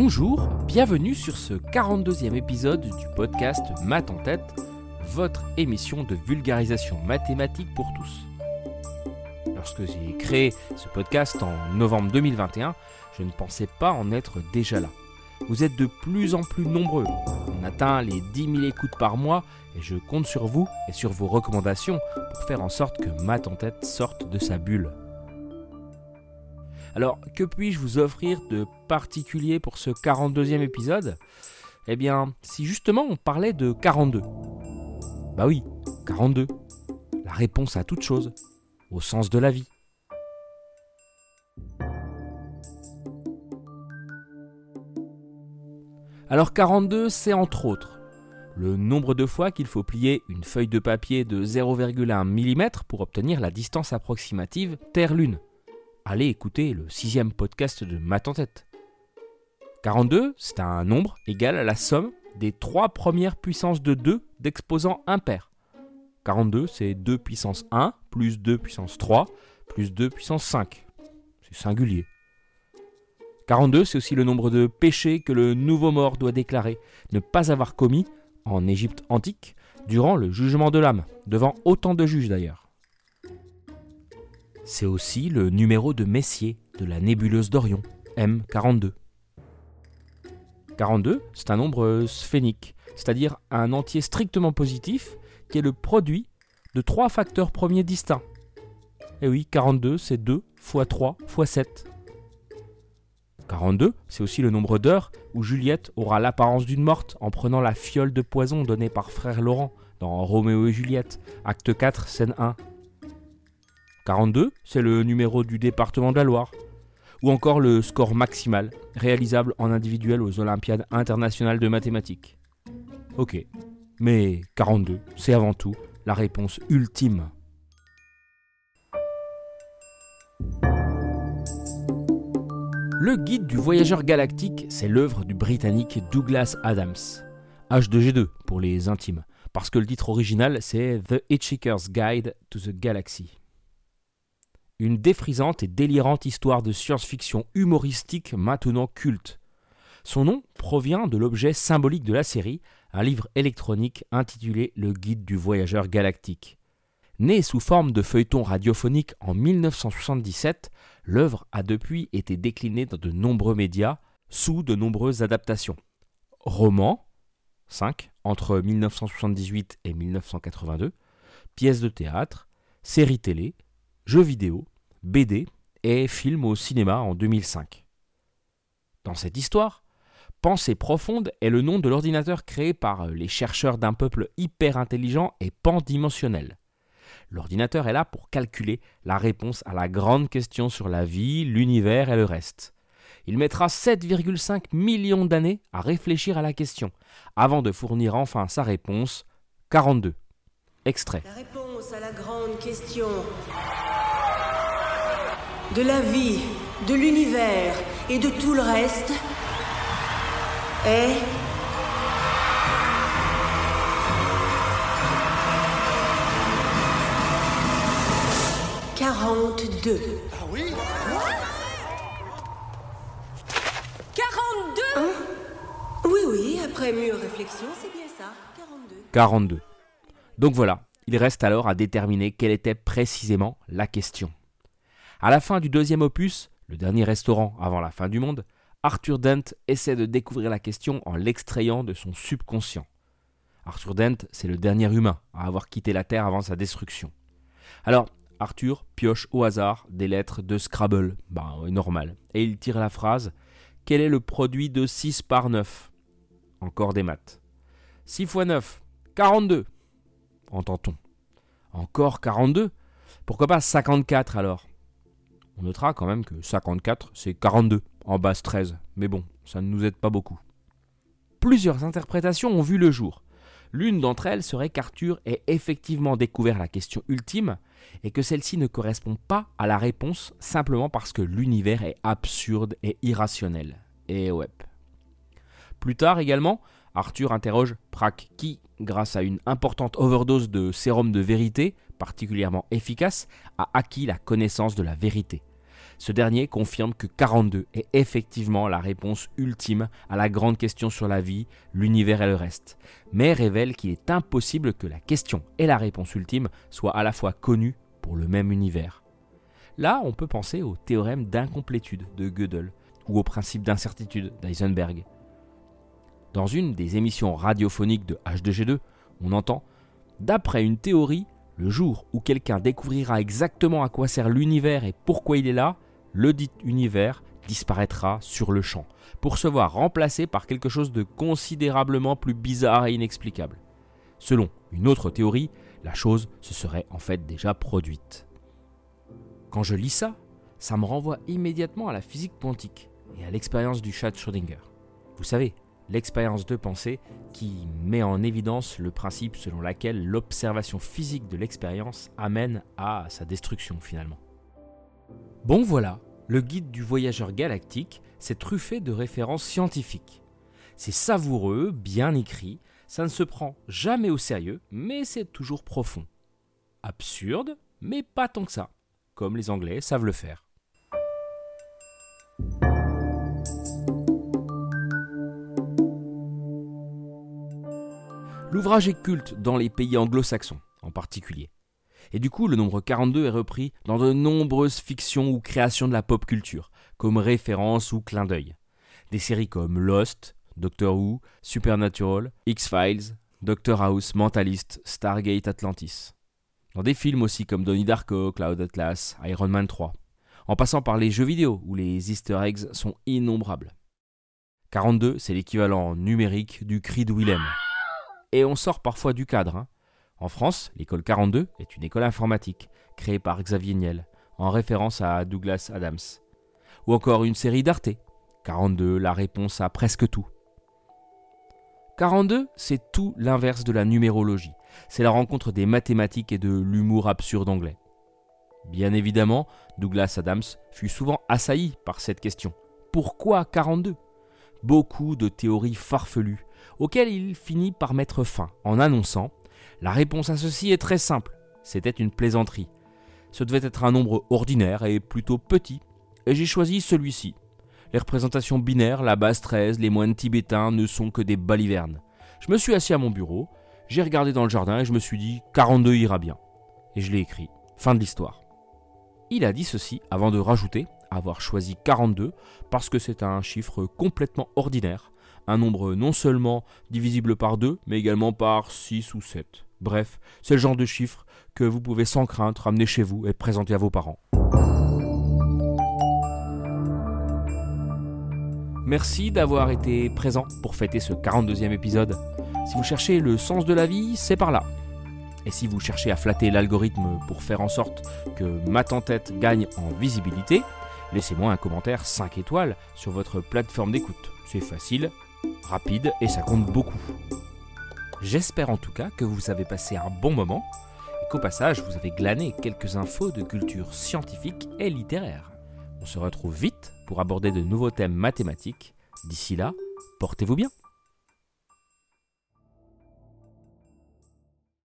Bonjour, bienvenue sur ce 42e épisode du podcast Math en tête, votre émission de vulgarisation mathématique pour tous. Lorsque j'ai créé ce podcast en novembre 2021, je ne pensais pas en être déjà là. Vous êtes de plus en plus nombreux. On atteint les 10 000 écoutes par mois et je compte sur vous et sur vos recommandations pour faire en sorte que Math en tête sorte de sa bulle. Alors, que puis-je vous offrir de particulier pour ce 42e épisode? Eh bien, si justement on parlait de 42. Bah oui, 42. La réponse à toute chose, au sens de la vie. Alors 42, c'est entre autres le nombre de fois qu'il faut plier une feuille de papier de 0,1 mm pour obtenir la distance approximative Terre-Lune allez écouter le sixième podcast de Math en tête. 42, c'est un nombre égal à la somme des trois premières puissances de 2 d'exposants impairs. 42, c'est 2 puissance 1 plus 2 puissance 3 plus 2 puissance 5. C'est singulier. 42, c'est aussi le nombre de péchés que le nouveau mort doit déclarer ne pas avoir commis en Égypte antique durant le jugement de l'âme, devant autant de juges d'ailleurs. C'est aussi le numéro de Messier de la nébuleuse d'Orion, M42. 42, c'est un nombre sphénique, c'est-à-dire un entier strictement positif qui est le produit de trois facteurs premiers distincts. Et oui, 42, c'est 2 fois 3 fois 7. 42, c'est aussi le nombre d'heures où Juliette aura l'apparence d'une morte en prenant la fiole de poison donnée par frère Laurent dans Roméo et Juliette, acte 4, scène 1. 42, c'est le numéro du département de la Loire. Ou encore le score maximal, réalisable en individuel aux Olympiades internationales de mathématiques. Ok, mais 42, c'est avant tout la réponse ultime. Le guide du voyageur galactique, c'est l'œuvre du britannique Douglas Adams. H2G2 pour les intimes, parce que le titre original c'est The Hitchhiker's Guide to the Galaxy une défrisante et délirante histoire de science-fiction humoristique maintenant culte. Son nom provient de l'objet symbolique de la série, un livre électronique intitulé Le Guide du voyageur galactique. Né sous forme de feuilleton radiophonique en 1977, l'œuvre a depuis été déclinée dans de nombreux médias sous de nombreuses adaptations. Romans, 5 entre 1978 et 1982, pièces de théâtre, séries télé, jeux vidéo, BD et film au cinéma en 2005. Dans cette histoire, Pensée profonde est le nom de l'ordinateur créé par les chercheurs d'un peuple hyper intelligent et pandimensionnel. L'ordinateur est là pour calculer la réponse à la grande question sur la vie, l'univers et le reste. Il mettra 7,5 millions d'années à réfléchir à la question, avant de fournir enfin sa réponse 42. Extrait. Réponse à la grande question de la vie, de l'univers et de tout le reste est... Quarante-deux. Ah oui? 42 hein? Oui, oui, après mûre réflexion, c'est bien ça. 42. 42. Donc voilà, il reste alors à déterminer quelle était précisément la question. À la fin du deuxième opus, le dernier restaurant avant la fin du monde, Arthur Dent essaie de découvrir la question en l'extrayant de son subconscient. Arthur Dent, c'est le dernier humain à avoir quitté la Terre avant sa destruction. Alors, Arthur pioche au hasard des lettres de Scrabble, bah normal, et il tire la phrase Quel est le produit de 6 par 9 Encore des maths. 6 fois 9, 42 entend-on. Encore 42 Pourquoi pas 54 alors? On notera quand même que 54, c'est 42 en base 13, mais bon, ça ne nous aide pas beaucoup. Plusieurs interprétations ont vu le jour. L'une d'entre elles serait qu'Arthur ait effectivement découvert la question ultime et que celle-ci ne correspond pas à la réponse simplement parce que l'univers est absurde et irrationnel. Et ouais. Plus tard également, Arthur interroge Prak qui, grâce à une importante overdose de sérum de vérité, particulièrement efficace, a acquis la connaissance de la vérité. Ce dernier confirme que 42 est effectivement la réponse ultime à la grande question sur la vie, l'univers et le reste, mais révèle qu'il est impossible que la question et la réponse ultime soient à la fois connues pour le même univers. Là, on peut penser au théorème d'incomplétude de Gödel ou au principe d'incertitude d'Eisenberg. Dans une des émissions radiophoniques de H2G2, on entend D'après une théorie, le jour où quelqu'un découvrira exactement à quoi sert l'univers et pourquoi il est là, le univers disparaîtra sur le champ, pour se voir remplacé par quelque chose de considérablement plus bizarre et inexplicable. Selon une autre théorie, la chose se serait en fait déjà produite. Quand je lis ça, ça me renvoie immédiatement à la physique quantique et à l'expérience du chat Schrödinger. Vous savez, l'expérience de pensée qui met en évidence le principe selon lequel l'observation physique de l'expérience amène à sa destruction finalement. Bon voilà, le guide du voyageur galactique s'est truffé de références scientifiques. C'est savoureux, bien écrit, ça ne se prend jamais au sérieux, mais c'est toujours profond. Absurde, mais pas tant que ça, comme les Anglais savent le faire. L'ouvrage est culte dans les pays anglo-saxons en particulier. Et du coup, le nombre 42 est repris dans de nombreuses fictions ou créations de la pop culture, comme référence ou clin d'œil. Des séries comme Lost, Doctor Who, Supernatural, X-Files, Doctor House, Mentalist, Stargate Atlantis. Dans des films aussi comme Donnie Darko, Cloud Atlas, Iron Man 3. En passant par les jeux vidéo où les easter eggs sont innombrables. 42, c'est l'équivalent numérique du cri de Willem et on sort parfois du cadre. Hein. En France, l'école 42 est une école informatique créée par Xavier Niel, en référence à Douglas Adams. Ou encore une série d'Arte, 42, la réponse à presque tout. 42, c'est tout l'inverse de la numérologie. C'est la rencontre des mathématiques et de l'humour absurde anglais. Bien évidemment, Douglas Adams fut souvent assailli par cette question. Pourquoi 42 Beaucoup de théories farfelues auquel il finit par mettre fin en annonçant La réponse à ceci est très simple, c'était une plaisanterie. Ce devait être un nombre ordinaire et plutôt petit, et j'ai choisi celui-ci. Les représentations binaires, la base 13, les moines tibétains ne sont que des balivernes. Je me suis assis à mon bureau, j'ai regardé dans le jardin et je me suis dit 42 ira bien. Et je l'ai écrit. Fin de l'histoire. Il a dit ceci avant de rajouter avoir choisi 42 parce que c'est un chiffre complètement ordinaire, un nombre non seulement divisible par 2, mais également par 6 ou 7. Bref, c'est le genre de chiffre que vous pouvez sans crainte ramener chez vous et présenter à vos parents. Merci d'avoir été présent pour fêter ce 42e épisode. Si vous cherchez le sens de la vie, c'est par là. Et si vous cherchez à flatter l'algorithme pour faire en sorte que ma tête gagne en visibilité, laissez-moi un commentaire 5 étoiles sur votre plateforme d'écoute. C'est facile, rapide et ça compte beaucoup. J'espère en tout cas que vous avez passé un bon moment et qu'au passage vous avez glané quelques infos de culture scientifique et littéraire. On se retrouve vite pour aborder de nouveaux thèmes mathématiques. D'ici là, portez-vous bien.